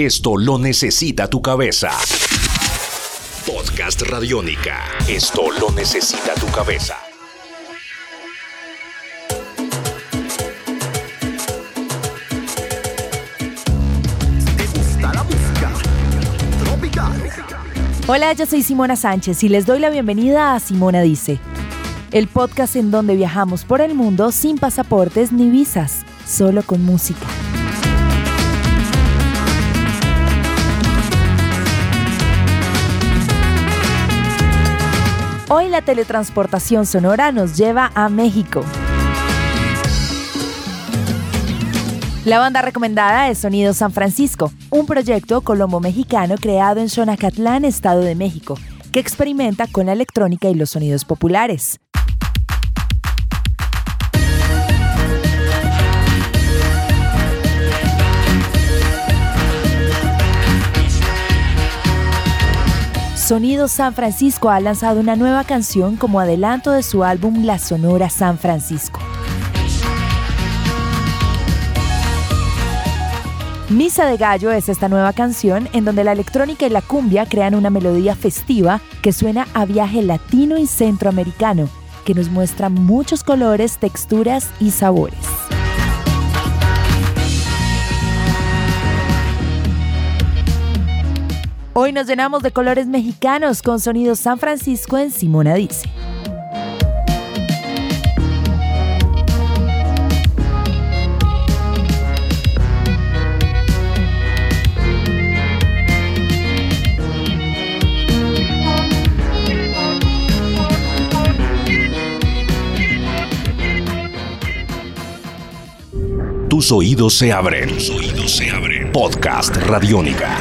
Esto lo necesita tu cabeza. Podcast Radiónica. Esto lo necesita tu cabeza. Hola, yo soy Simona Sánchez y les doy la bienvenida a Simona Dice, el podcast en donde viajamos por el mundo sin pasaportes ni visas, solo con música. Hoy la teletransportación sonora nos lleva a México. La banda recomendada es Sonido San Francisco, un proyecto colombo-mexicano creado en Xonacatlán, Estado de México, que experimenta con la electrónica y los sonidos populares. Sonido San Francisco ha lanzado una nueva canción como adelanto de su álbum La Sonora San Francisco. Misa de Gallo es esta nueva canción en donde la electrónica y la cumbia crean una melodía festiva que suena a viaje latino y centroamericano, que nos muestra muchos colores, texturas y sabores. Hoy nos llenamos de colores mexicanos con sonido San Francisco en Simona Dice. Tus oídos se abren. Tus oídos se abren. Podcast Radiónica.